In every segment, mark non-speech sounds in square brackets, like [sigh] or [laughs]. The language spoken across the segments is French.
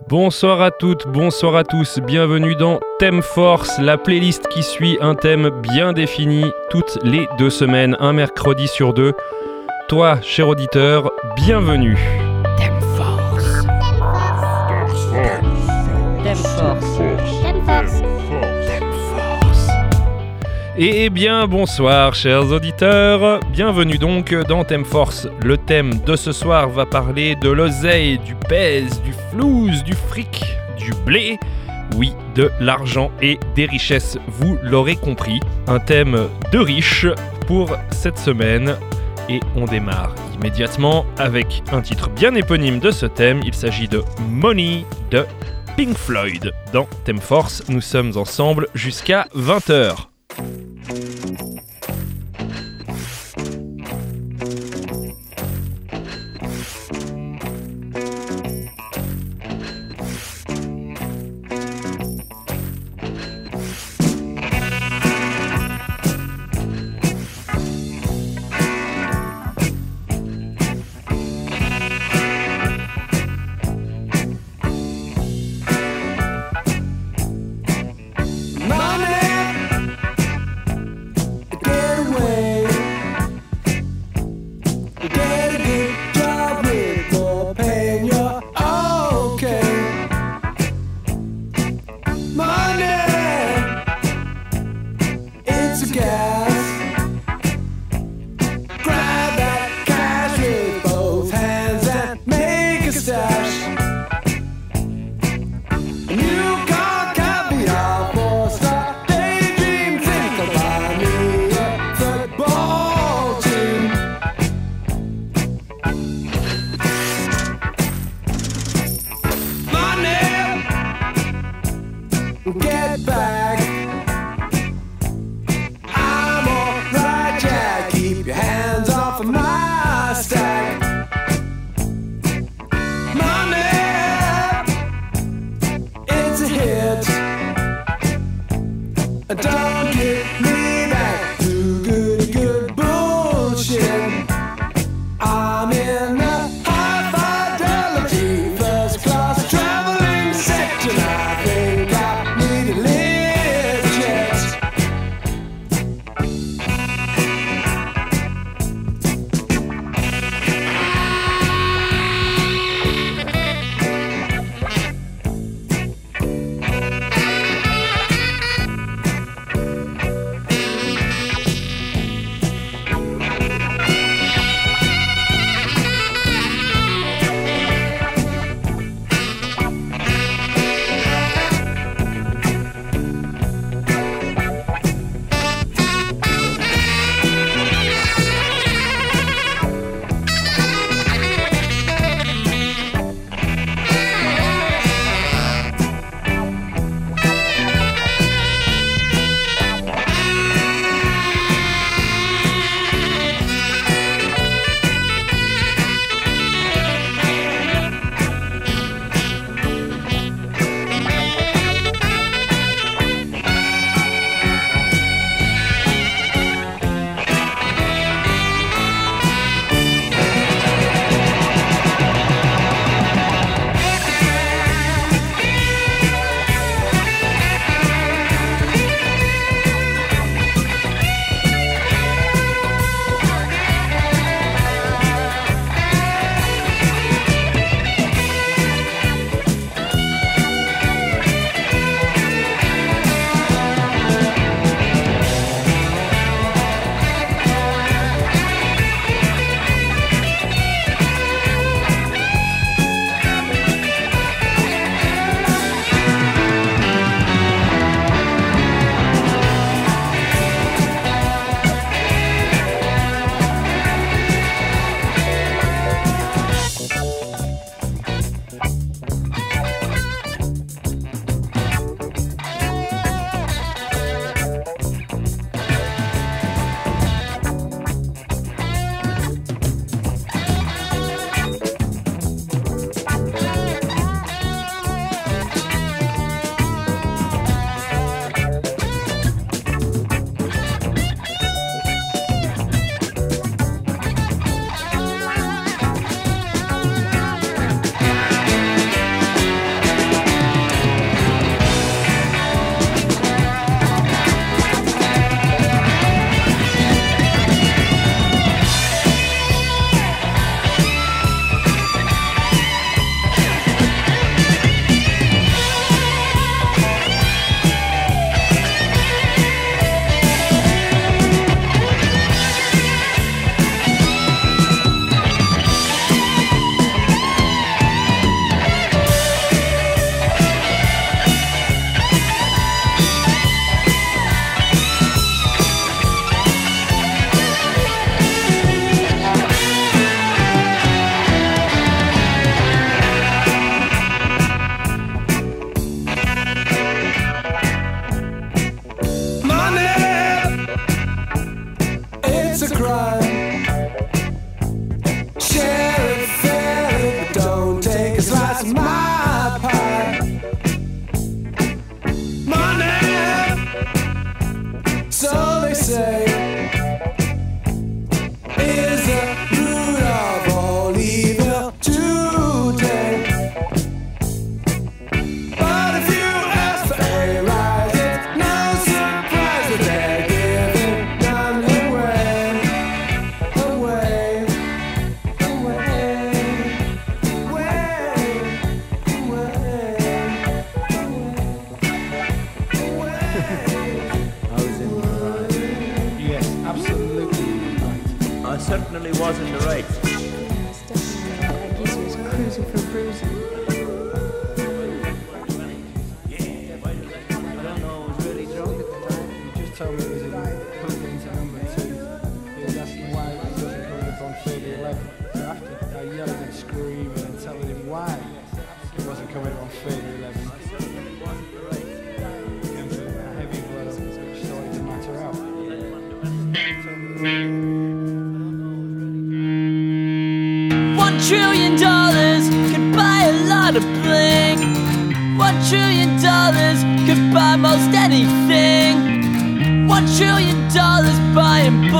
Bonsoir à toutes, bonsoir à tous, bienvenue dans Thème Force, la playlist qui suit un thème bien défini toutes les deux semaines, un mercredi sur deux. Toi, cher auditeur, bienvenue. Et bien bonsoir chers auditeurs, bienvenue donc dans Thème Force. Le thème de ce soir va parler de l'oseille, du pèse, du flouze, du fric, du blé, oui, de l'argent et des richesses, vous l'aurez compris. Un thème de riche pour cette semaine et on démarre immédiatement avec un titre bien éponyme de ce thème, il s'agit de Money de Pink Floyd. Dans Thème Force, nous sommes ensemble jusqu'à 20h.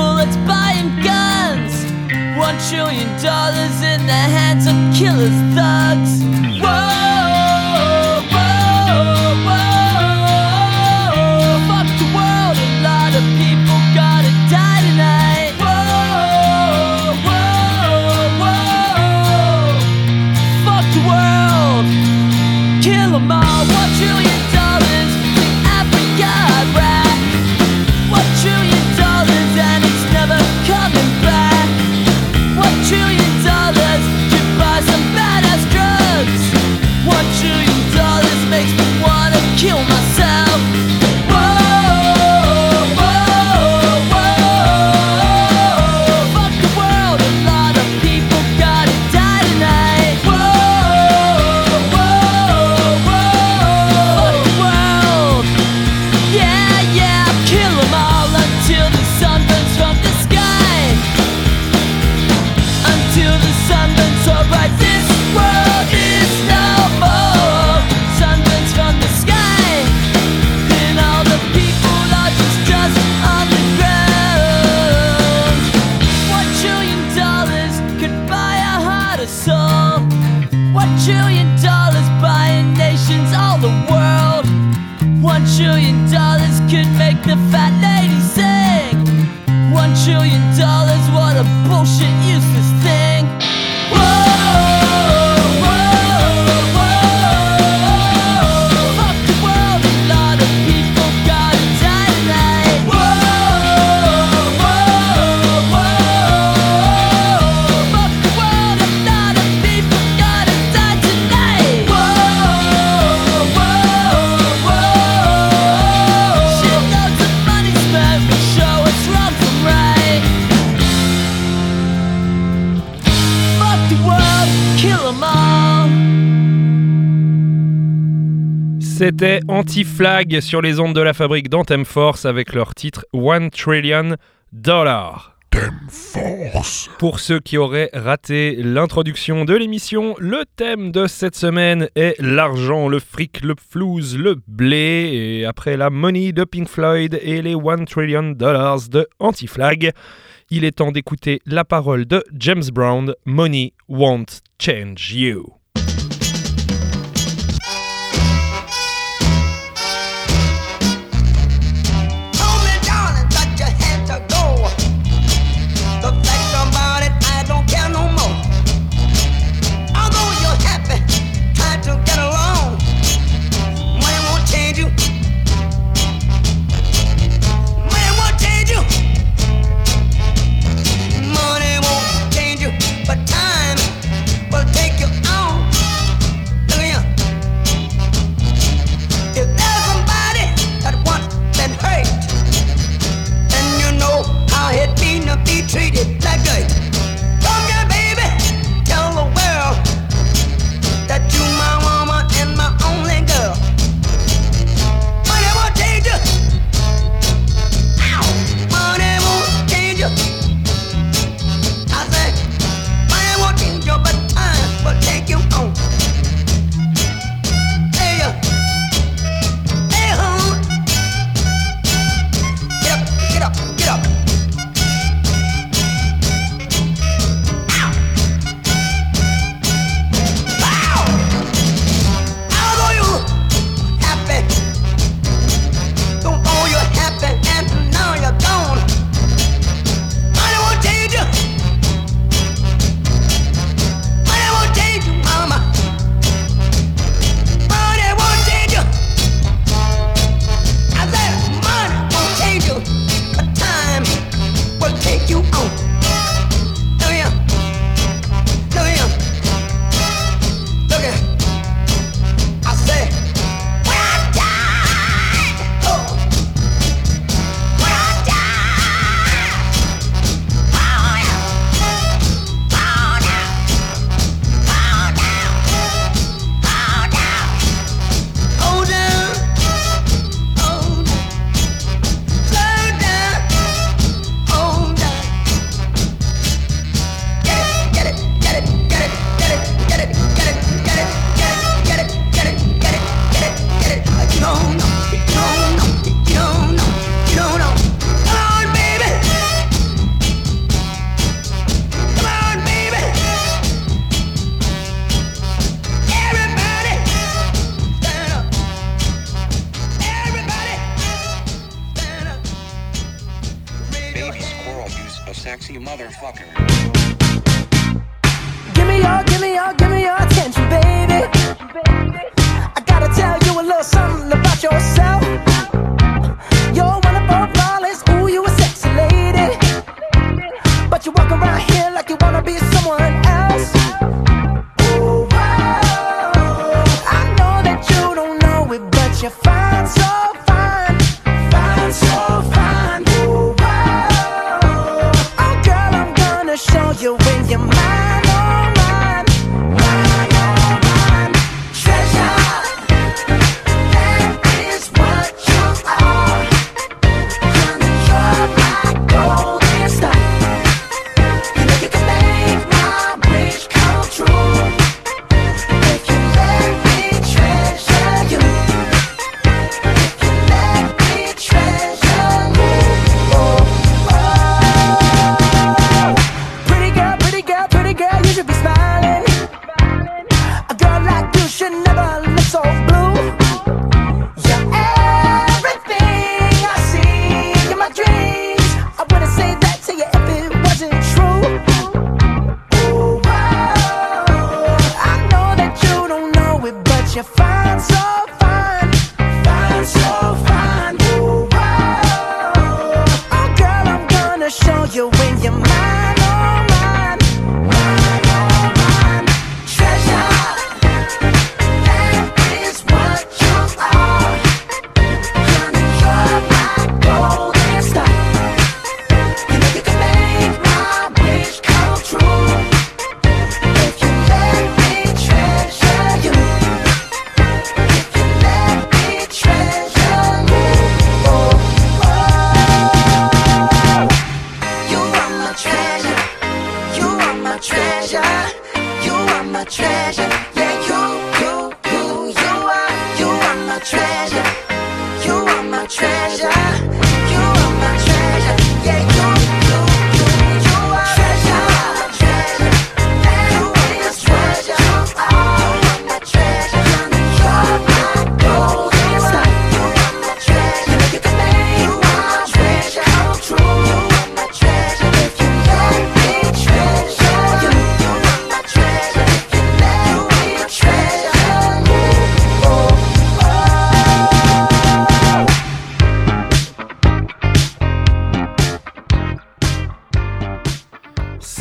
people buying guns. One trillion dollars in the hands of killers, thugs. Whoa! Kill me. C'était Anti-Flag sur les ondes de la fabrique d'Anthem Force avec leur titre One Trillion Dollar. Force. Pour ceux qui auraient raté l'introduction de l'émission, le thème de cette semaine est l'argent, le fric, le flouze, le blé, et après la money de Pink Floyd et les 1 trillion dollars de Anti-Flag, il est temps d'écouter la parole de James Brown, Money won't change you.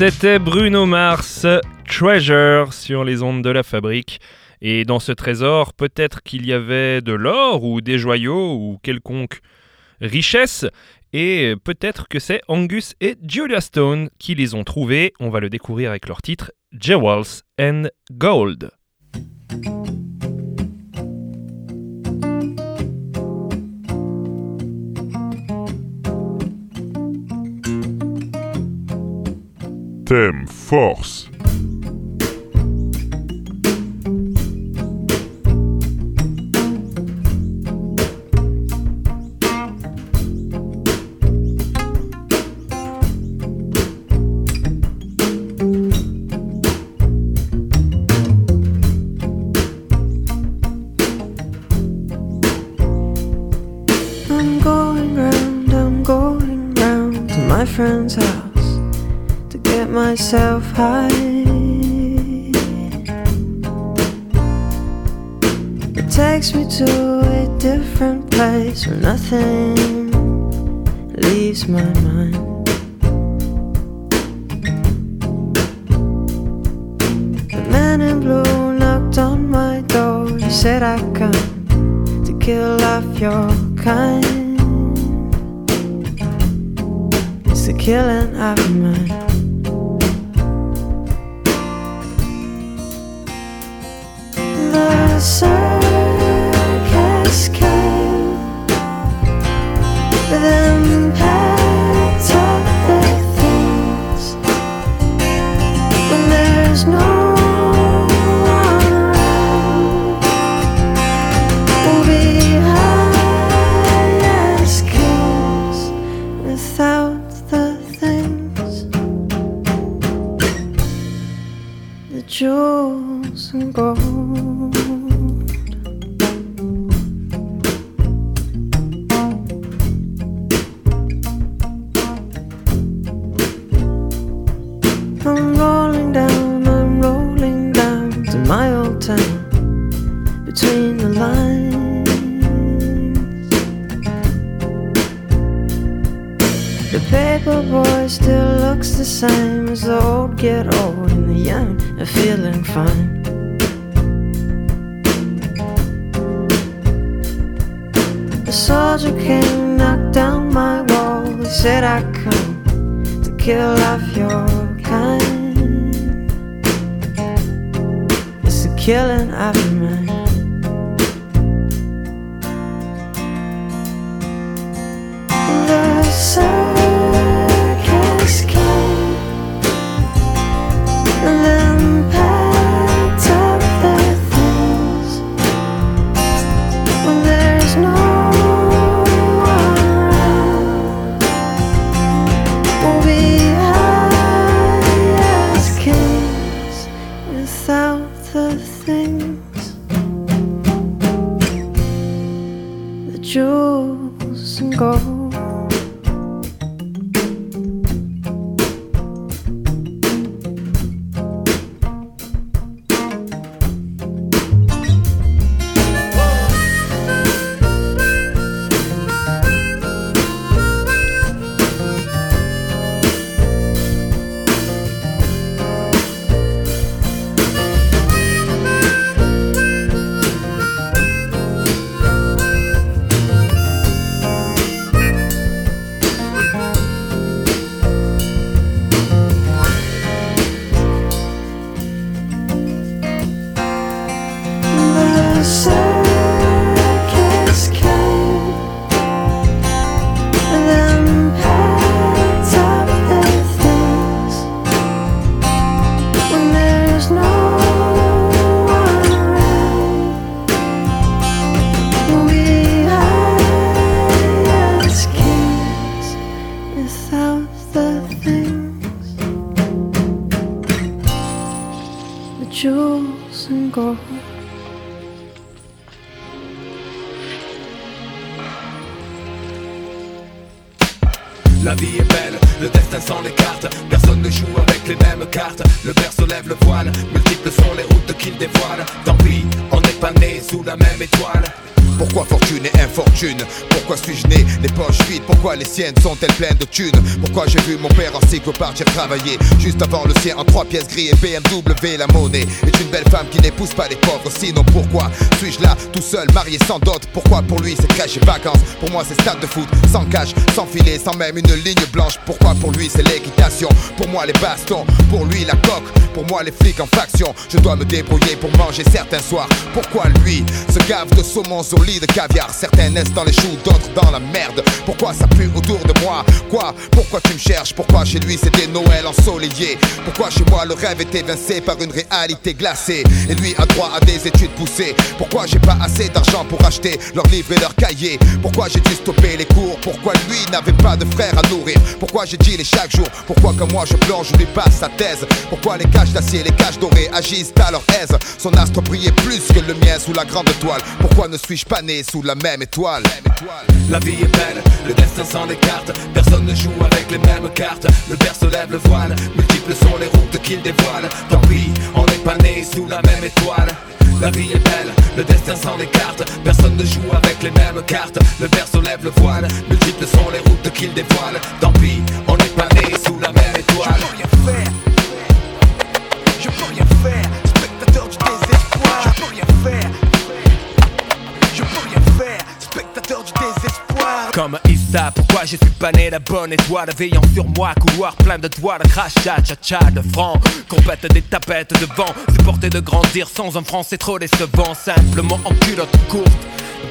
C'était Bruno Mars, Treasure sur les ondes de la fabrique. Et dans ce trésor, peut-être qu'il y avait de l'or ou des joyaux ou quelconque richesse. Et peut-être que c'est Angus et Julia Stone qui les ont trouvés. On va le découvrir avec leur titre Jewels and Gold. System Force. myself high. It takes me to a different place where nothing leaves my mind. The man in blue knocked on my door. He said, I come to kill off your kind. It's the killing of mine. So. Sont-elles pleines de thunes? Pourquoi j'ai vu mon père en cycle partir travailler. Juste avant le sien en trois pièces gris et BMW La monnaie. Est une belle femme qui n'épouse pas les pauvres. Sinon pourquoi suis-je là tout seul marié sans dot? Pourquoi pour lui c'est crèche et vacances? Pour moi c'est stade de foot sans cash, sans filet, sans même une ligne blanche. Pourquoi pour lui c'est l'équitation? Pour moi les bastons, pour lui la coque. Pour moi les flics en faction Je dois me débrouiller pour manger certains soirs. Pourquoi lui se gave de saumon sur lit de caviar? Certains naissent dans les choux, d'autres dans la merde. Pourquoi ça pue autour de moi? Quoi? Pourquoi tu me cherches? Pourquoi chez lui c'était Noël ensoleillé. Pourquoi chez moi le rêve est évincé par une réalité glacée? Et lui a droit à des études poussées. Pourquoi j'ai pas assez d'argent pour acheter leurs livres et leurs cahiers? Pourquoi j'ai dû stopper les cours? Pourquoi lui n'avait pas de frère à nourrir? Pourquoi j'ai dit chaque jour? Pourquoi comme moi je plonge, je lui passe sa thèse? Pourquoi les caches d'acier, les caches dorées agissent à leur aise? Son astre brillait plus que le mien sous la grande étoile Pourquoi ne suis-je pas né sous la même étoile? La vie est belle, le destin sans les cartes Personne ne joue avec les mêmes cartes Le berceau lève le voile, multiples sont les routes qu'il dévoile Tant pis, on n'est pas né sous la même étoile la vie est belle, le destin sans les cartes Personne ne joue avec les mêmes cartes Le berceau lève le voile, multiples sont les routes qu'il dévoile Tant pis, on n'est pas né sous la même étoile Je peux rien faire. Je peux rien faire. Spectateur du désespoir. Je peux rien faire. Je peux rien faire. Spectateur du désespoir. Comme Pourquoi je suis pas né la bonne étoile Veillant sur moi, couloir plein de toits, de crachat, cha-cha, de francs Compète des tapettes de vent, supporter de grandir sans un franc c'est trop décevant Simplement en culotte courte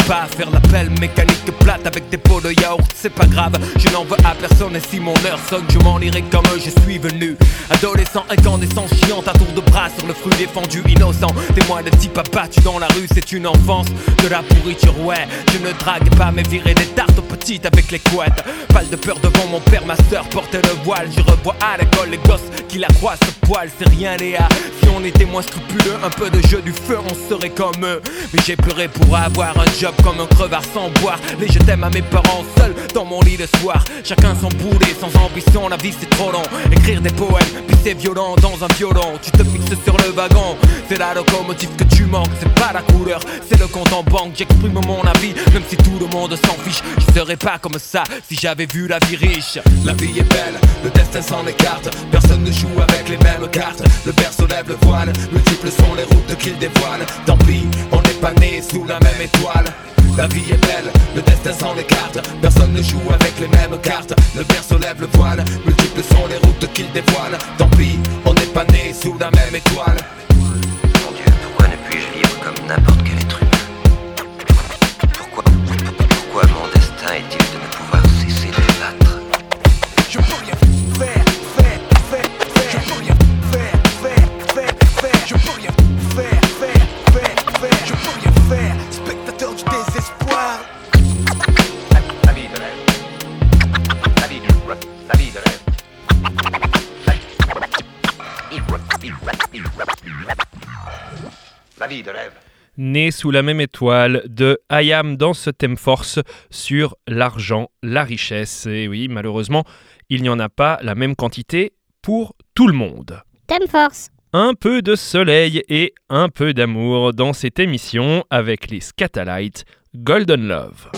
pas faire l'appel mécanique plate avec des pots de yaourt, c'est pas grave, je n'en veux à personne et si mon heure sonne, je m'en irai comme je suis venu. Adolescent incandescent, chiant à tour de bras sur le fruit défendu, innocent. Témoin de type abattu dans la rue, c'est une enfance de la pourriture, ouais. Je ne drague pas, mais virer des tartes aux petites avec les couettes. Pas de peur devant mon père, ma soeur portait le voile. Je revois à l'école les gosses qui la croit ce poil, c'est rien Léa. Si on était moins scrupuleux, un peu de jeu du feu, on serait comme eux. Mais j'ai pleuré pour avoir un job comme un crevard sans boire. Les je t'aime à mes parents seuls dans mon lit le soir. Chacun son boulet, sans ambition, la vie c'est trop long. Écrire des poèmes, puis c'est violent dans un violon. Tu te fixes sur le wagon, c'est la locomotive que tu manques. C'est pas la couleur, c'est le compte en banque. J'exprime mon avis, même si tout le monde s'en fiche. Je serais pas comme ça si j'avais vu la vie riche. La vie est belle, le destin s'en écarte. Personne ne avec les mêmes cartes. Le berceau lève le voile, multiples sont les routes qu'il dévoile. Tant pis, on n'est pas né sous la même étoile. La vie est belle, le destin s'en écarte. Personne ne joue avec les mêmes cartes. Le berceau lève le voile, multiples sont les routes qu'il dévoile. Tant pis, on n'est pas né sous la même étoile. Mon Dieu, pourquoi ne puis-je vivre comme n'importe quel Né sous la même étoile de Ayam dans ce thème force sur l'argent, la richesse. Et oui, malheureusement, il n'y en a pas la même quantité pour tout le monde. Thème Force. Un peu de soleil et un peu d'amour dans cette émission avec les Scatalites Golden Love.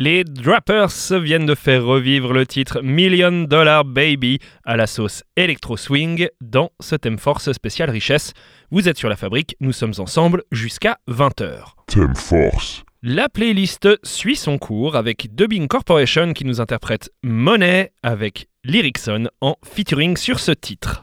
Les Drappers viennent de faire revivre le titre Million Dollar Baby à la sauce Electro Swing dans ce thème force spécial richesse. Vous êtes sur la fabrique, nous sommes ensemble jusqu'à 20h. Thème Force. La playlist suit son cours avec Dubbing Corporation qui nous interprète Money avec Lyricson en featuring sur ce titre.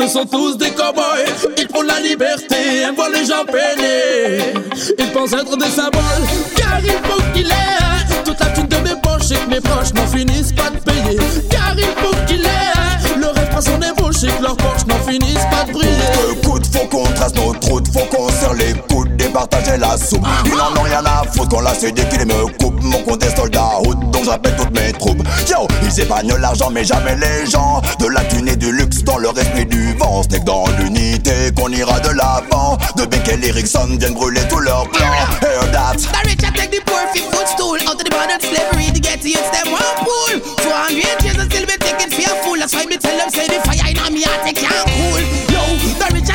Ce sont tous des cowboys, ils font la liberté, aiment voir les gens peiner. Ils pensent être des symboles, car il faut qu'il ait toute la thune de mes poches et que mes proches n'en finissent pas de payer. Car il faut qu'il ait le rêve à son ébauche et que leurs poches n'en finissent pas de briller. Le coup de faux qu'on trace nos trous de qu'on serre les coudes, départager la soupe. Ils n'en ont rien à foutre qu'on l'a cédé qu'ils me coupent. Mon compte est soldat route, donc j'appelle toutes mes troupes. Yo, ils épargnent l'argent, mais jamais les gens. De la thune et du luxe dans leur esprit du vent. C'est dans l'unité qu'on ira de l'avant. De Beck et Erickson viennent brûler tous leurs plans. Hear that. The rich I take the poor fit footstool out of the modern slavery to get to youths them one pool. 400 years and still be taking fool. That's why me tell them say the fire in me they can't cool. Yo, the rich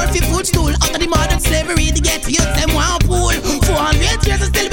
I take the poor fit footstool out of the modern slavery to get to youths them one pool. 400 years and still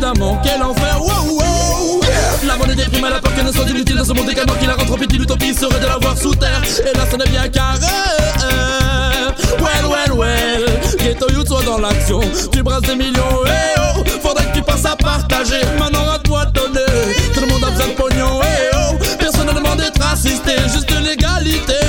Quel enfer, wow, wow. La monnaie des primes à la peur qu'elle ne soit inutile dans ce monde décadent qui la rend trop petite. L'utopie serait de la voir sous terre. Et là, ça bien carré. Well, well, well. Ghetto Youth soit dans l'action. Tu brasses des millions, eh oh. Faudrait que tu passes à partager. Maintenant, à toi de donner. Tout le monde a besoin de pognon, eh oh. Personne ne demande d'être assisté, juste l'égalité.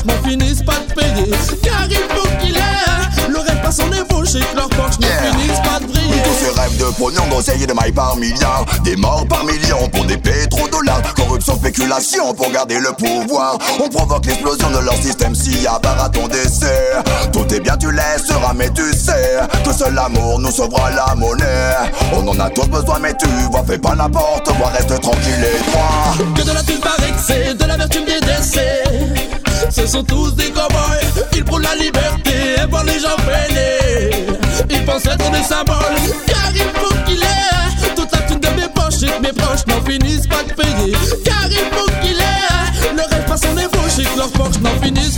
Proches n'en finissent pas de payer. Car il faut qu'il ait le rêve pas son ébauche et que leurs poches ne finissent pas de briller. Tous ces rêves de pognon, d'oseille et de mailles par milliards. Des morts par millions pour des pétrodollars. Corruption, spéculation pour garder le pouvoir. On provoque l'explosion de leur système si à barre à ton décès Tout est bien, tu laisseras, mais tu sais Que seul l'amour nous sauvera la monnaie. On en a tous besoin, mais tu vois, fais pas n'importe quoi. Reste tranquille et droit. Que de la thune que c'est de l'amertume des décès. Ce sont tous des cowboys, ils prônent la liberté et voir les gens peiner. Ils pensent être des symboles, car il faut qu'il ait toute la thune de mes poches et que mes proches n'en finissent pas de payer. Car il faut qu'il ait le rêve pas son ébauche et que leurs poches n'en finissent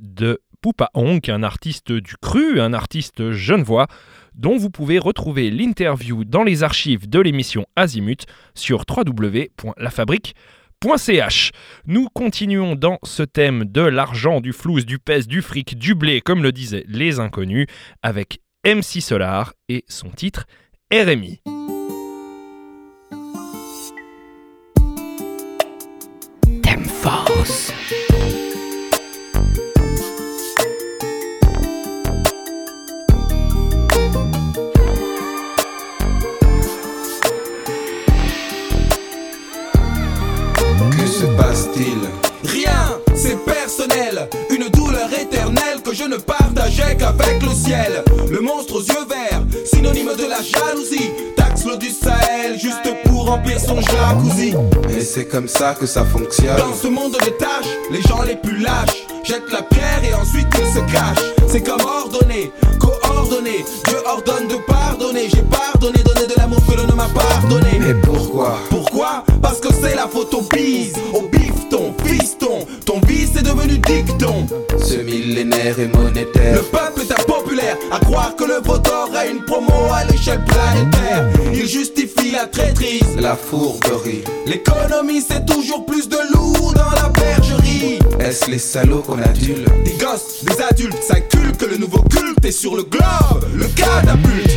De Poupa Honk, un artiste du cru, un artiste genevois, dont vous pouvez retrouver l'interview dans les archives de l'émission Azimut sur www.lafabrique.ch. Nous continuons dans ce thème de l'argent, du flouze, du pèse, du fric, du blé, comme le disaient les inconnus, avec MC Solar et son titre RMI. Thème Force. Une douleur éternelle que je ne partageais qu'avec le ciel. Le monstre aux yeux verts, synonyme de la jalousie. Taxe l'eau du Sahel, juste pour remplir son jacuzzi. Et c'est comme ça que ça fonctionne. Dans ce monde de tâches, les gens les plus lâches jettent la pierre et ensuite ils se cachent. C'est comme ordonné, coordonné. Dieu ordonne de pardonner. J'ai pardonné, donné de l'amour que l'on ne m'a pas donné. Mais pourquoi? Pourquoi? Parce que c'est la faute au devenu dicton. Ce millénaire est monétaire. Le peuple est impopulaire à croire que le vote aura une promo à l'échelle planétaire. Il justifie la traîtrise, La fourberie. l'économie c'est toujours plus de loup dans la bergerie. Est-ce les salauds qu'on adule? Des gosses, des adultes s'inculquent que le nouveau culte est sur le globe, le catapulte.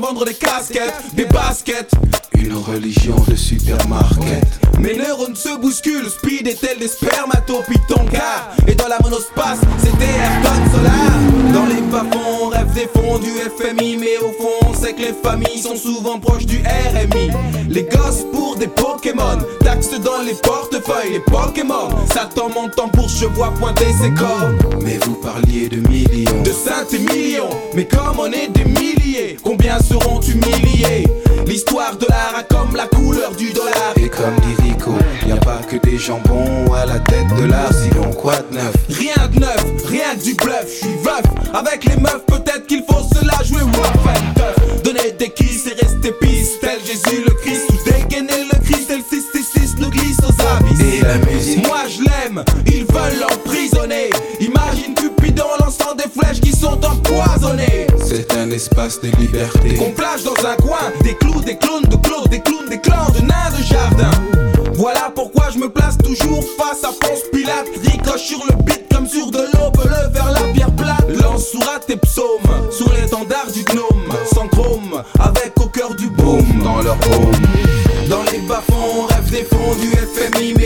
Vendre des casquettes, des baskets. Une religion de supermarket. Mes neurones se bousculent, speed est tel des spermatopythongas Et dans la monospace, c'était Ayrton Solar Dans les bas-fonds, on rêve des fonds du FMI Mais au fond, on sait que les familles sont souvent proches du RMI Les gosses pour des Pokémon. Taxes dans les portefeuilles, les Pokémon. Satan montant pour je vois pointer ses cornes. Mais vous parliez de millions. de et millions. Mais comme on est des milliers, combien seront humiliés L'histoire de l'art a comme la couleur du dollar. Et comme dit Rico, y a pas que des jambons à la tête de l'art, sinon quoi de neuf Rien de neuf, rien que du bluff, je suis veuf. Avec les meufs, peut-être qu'il faut se la jouer tough. Donner des kisses et rester pisse, tel Jésus le Christ. Ou dégainer le Christ, le 666 nous glisse aux abysses. Et la musique Moi je l'aime, ils veulent l'emprisonner. Imagine Cupidon lançant des flèches qui sont empoisonnées. C'est un espace de liberté. Qu'on plage dans un coin des clous, des clones de clos, des clowns, des clans de nains de jardin. Voilà pourquoi je me place toujours face à Ponce Pilate. Ricoche sur le beat comme sur de l'aube, le vers la pierre plate. Lance sourate et psaume sur l'étendard du gnome. Sans chrome, avec au cœur du boom. Dans leur home. Dans les bas-fonds, on rêve des fonds du FMI.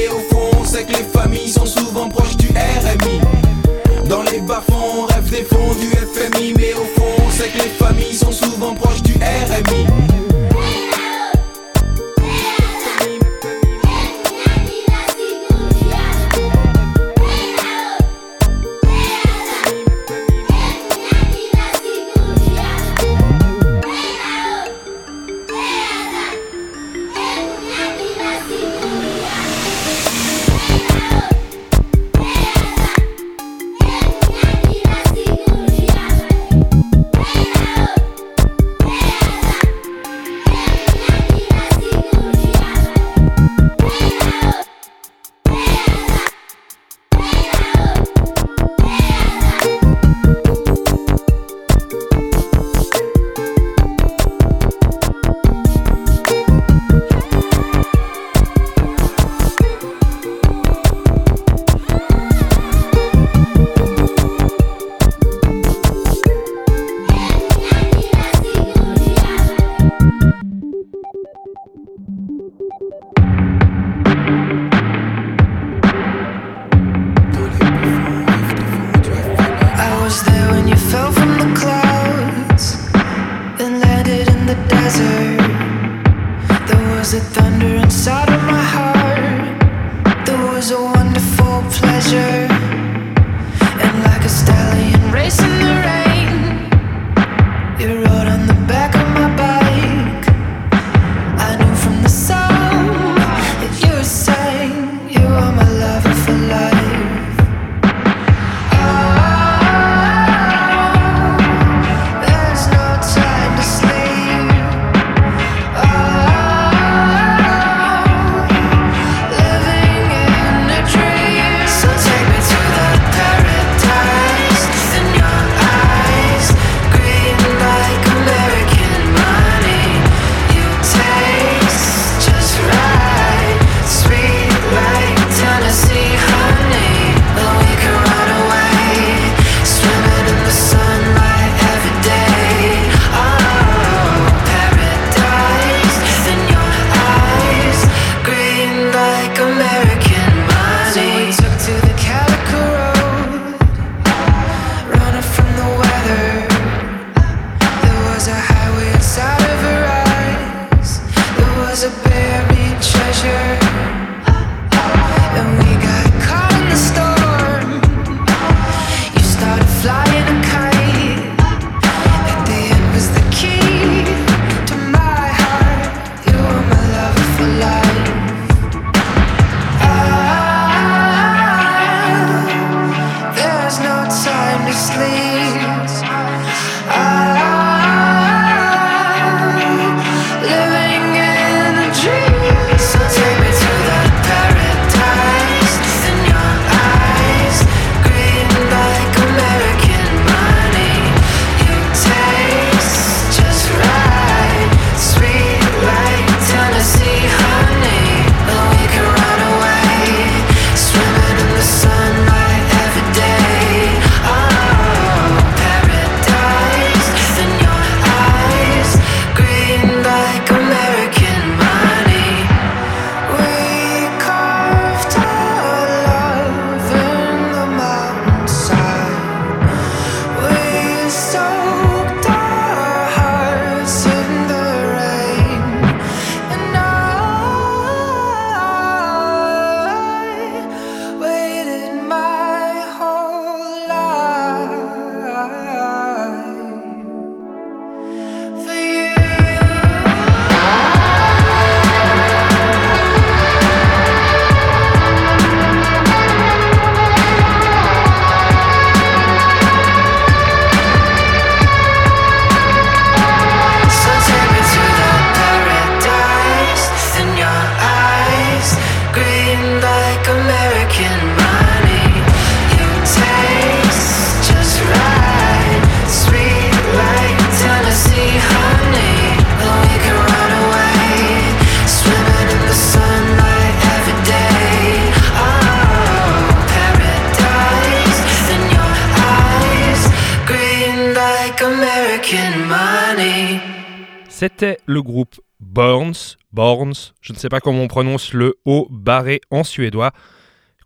C'était le groupe Borns, Borns, je ne sais pas comment on prononce le O barré en suédois.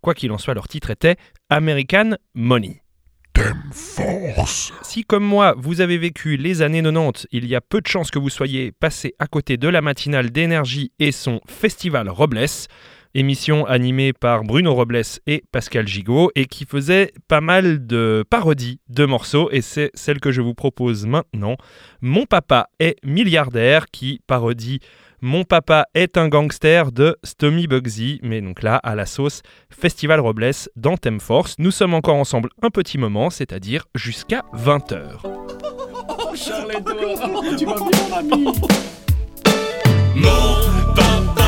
Quoi qu'il en soit, leur titre était American Money. Force. Si comme moi, vous avez vécu les années 90, il y a peu de chances que vous soyez passé à côté de la matinale d'énergie et son festival Robles, émission animée par Bruno Robles et Pascal Gigot et qui faisait pas mal de parodies de morceaux et c'est celle que je vous propose maintenant. Mon papa est milliardaire qui parodie Mon papa est un gangster de Stomy Bugsy, mais donc là à la sauce Festival Robles dans Thème Force. Nous sommes encore ensemble un petit moment, c'est-à-dire jusqu'à 20h. Oh, tu vas bien, mon ami. Mon papa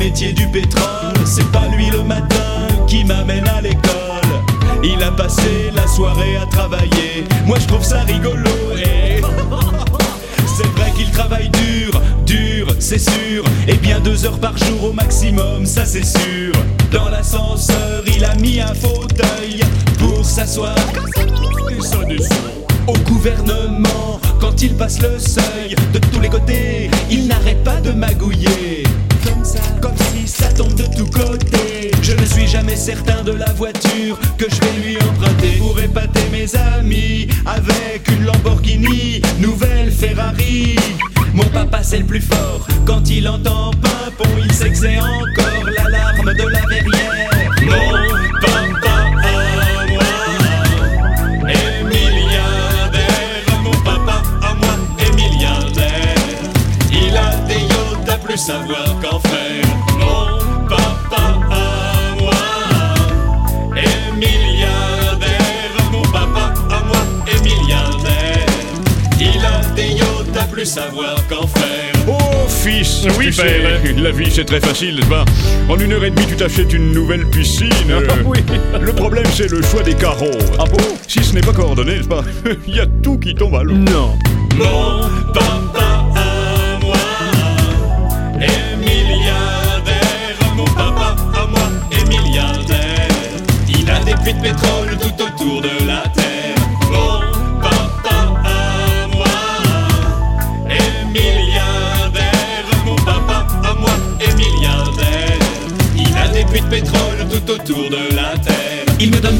métiers du pétrole. C'est pas lui le matin qui m'amène à l'école. Il a passé la soirée à travailler. Moi je trouve ça rigolo et. [laughs] C'est vrai qu'il travaille dur, dur, c'est sûr. Et bien deux heures par jour au maximum, ça c'est sûr. Dans l'ascenseur, il a mis un fauteuil pour s'asseoir. Au gouvernement, quand il passe le seuil, de tous les côtés, il n'arrête pas de magouiller. Jamais certain de la voiture que je vais lui emprunter pour épater mes amis avec une Lamborghini, nouvelle Ferrari. Mon papa c'est le plus fort quand il entend pimpon, il sait que c'est encore l'alarme de la verrière. Mon papa à moi. Mon papa à moi est. Il a des yachts à plus savoir qu'en faire. Plus savoir qu'en faire. Oh fils, Oui, tu sais, père. la vie c'est très facile, n'est-ce pas? En une heure et demie, tu t'achètes une nouvelle piscine. Ah, oui. [laughs] Le problème, c'est le choix des carreaux. Ah bon? Si ce n'est pas coordonné, n'est-ce pas? [laughs] Il y a tout qui tombe à l'eau. Non. Mon papa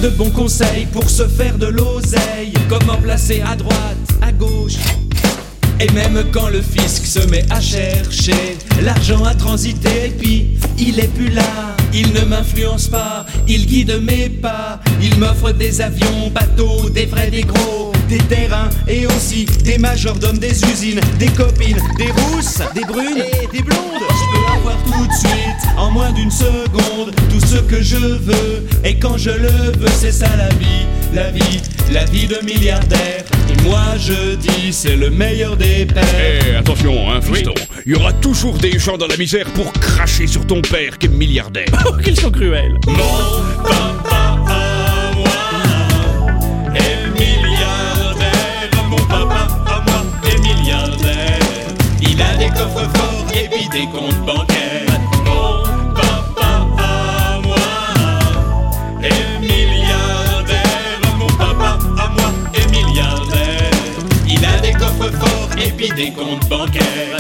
de bons conseils pour se faire de l'oseille. Comment placer à droite, à gauche. Et même quand le fisc se met à chercher, l'argent a transité, puis il est plus là. Il ne m'influence pas, il guide mes pas. Il m'offre des avions, bateaux, des vrais, des gros, des terrains et aussi des majordomes, des usines, des copines, des rousses, des brunes et des blondes. Je peux avoir tout de suite, en moins d'une seconde, tout ce que je veux. Et quand je le veux, c'est ça la vie, la vie, la vie de milliardaire. Et moi je dis, c'est le meilleur des pères. Eh, attention, hein, fiston. Il y aura toujours des gens dans la misère pour cracher sur ton père qui est milliardaire. [laughs] Oh, qu'ils sont cruels. Mon papa des comptes bancaires. Mon papa moi. Mon papa moi. Il a des coffres forts et puis des comptes bancaires.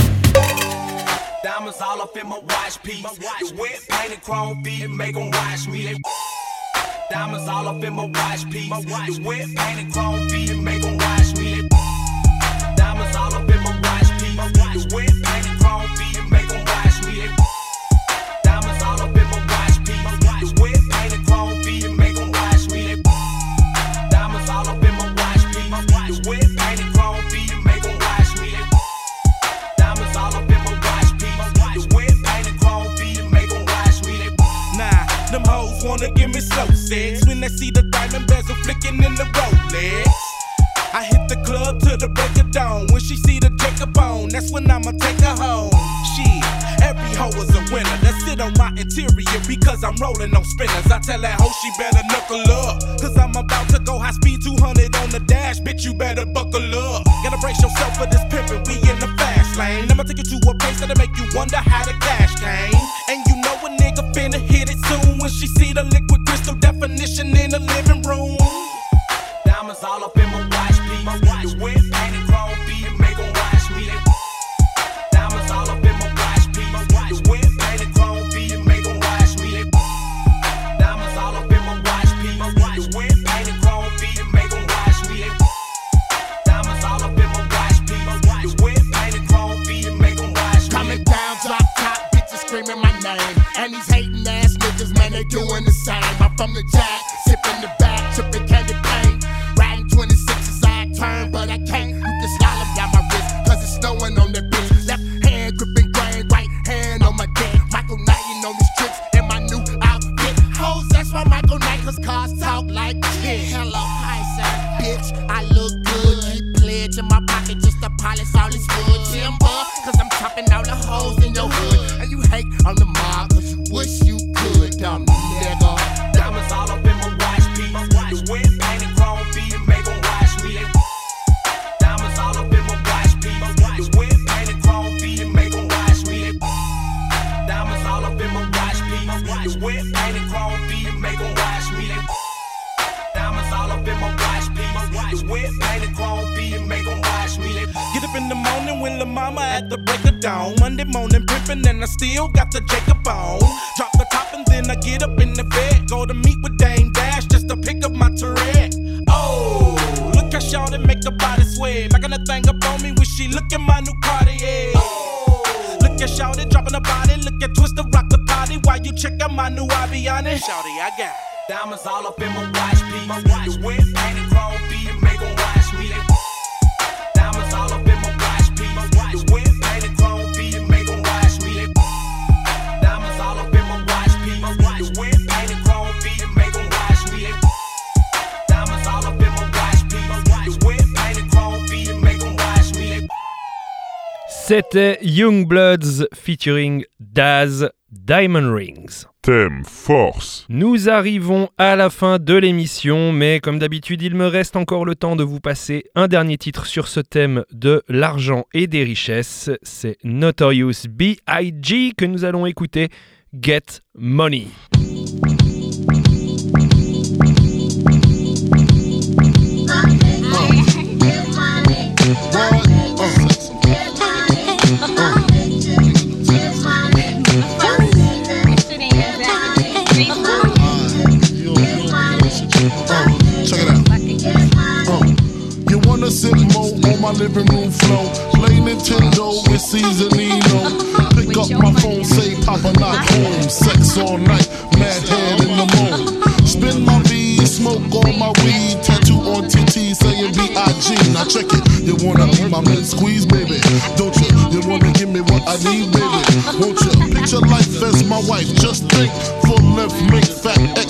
Diamonds all up in my watch piece. The wet painted chrome feet make 'em watch me. Diamonds all up in my watch piece. The wet painted chrome feet make 'em watch me. Diamonds all up in my watch piece. The wet when I see the diamond bezel flicking in the Rolex. I hit the club to the break of dawn. When she see the Jacob on, that's when I'ma take her home. Shit, every hoe is a winner. That sit on my interior because I'm rolling on spinners. I tell that hoe she better knuckle up. Cause I'm about to go high speed 200 on the dash. Bitch, you better buckle up. Gotta brace yourself for this pimpin'. We in the fast lane. I'ma take you to a place that'll make you wonder how the cash came. And you know a nigga finna hit it soon when she see the liquid definition in the living room. Diamonds all up in my C'était Youngbloods featuring Daz Diamond Rings. Thème Force. Nous arrivons à la fin de l'émission, mais comme d'habitude, il me reste encore le temps de vous passer un dernier titre sur ce thème de l'argent et des richesses. C'est Notorious B.I.G. que nous allons écouter. Get Money. Get money. Sit more on my living room floor? Play Nintendo with Seasonino. Pick up my phone, say Papa not home. Sex all night, mad head in the moon. Spin my V, smoke all my weed. Tattoo on TT saying B.I.G. Now check it. You wanna be my man squeeze, baby? Don't you? You wanna give me what I need, baby? Won't you? Picture life as my wife. Just think. Full length, make fat X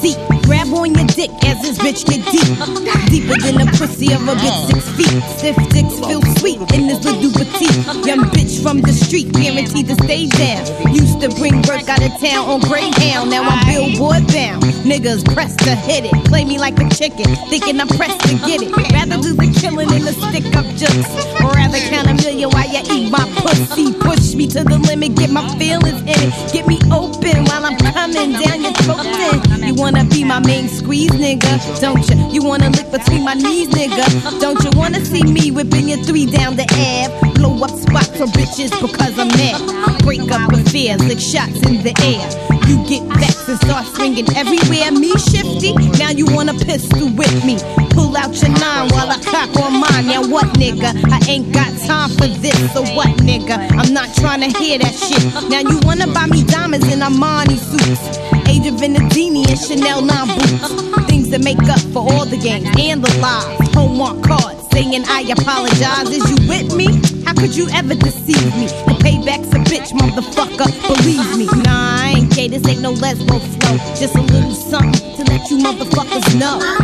Seat. Grab on your dick as this bitch get deep. Deeper than the pussy of a bitch six feet. Stiff dicks feel sweet in this little petite. Young bitch from the street, guaranteed to stay down. Used to bring work out of town on Greyhound. Now I'm billboard bound. Niggas pressed to hit it. Play me like a chicken, thinking I'm pressed to get it. Rather do the killing than the stick up jokes. Or rather count a million while you eat my pussy. Push me to the limit, get my feelings in it. Get me open while I'm coming down your throat. You wanna be my main squeeze, nigga? Don't you? You wanna lick between my knees, nigga? Don't you wanna see me whipping your three down the Ave? Blow up spots for bitches because I'm mad. Break up affairs, lick shots in the air. You get vexed and start swinging everywhere. Me shifty, now you wanna pistol with me. Pull out your nine while I cock on mine. Now what, nigga? I ain't got time for this. So what, nigga? I'm not trying to hear that shit. Now you wanna buy me diamonds in Armani suits. Age Venedini and Chanel 9 boots. Things that make up for all the games and the lies. Homework cards saying I apologize. Is you with me? How could you ever deceive me? The payback's a bitch, motherfucker. Believe me. Nah, I ain't gay. This ain't no lesbo flow. Just a little something to let you motherfuckers know.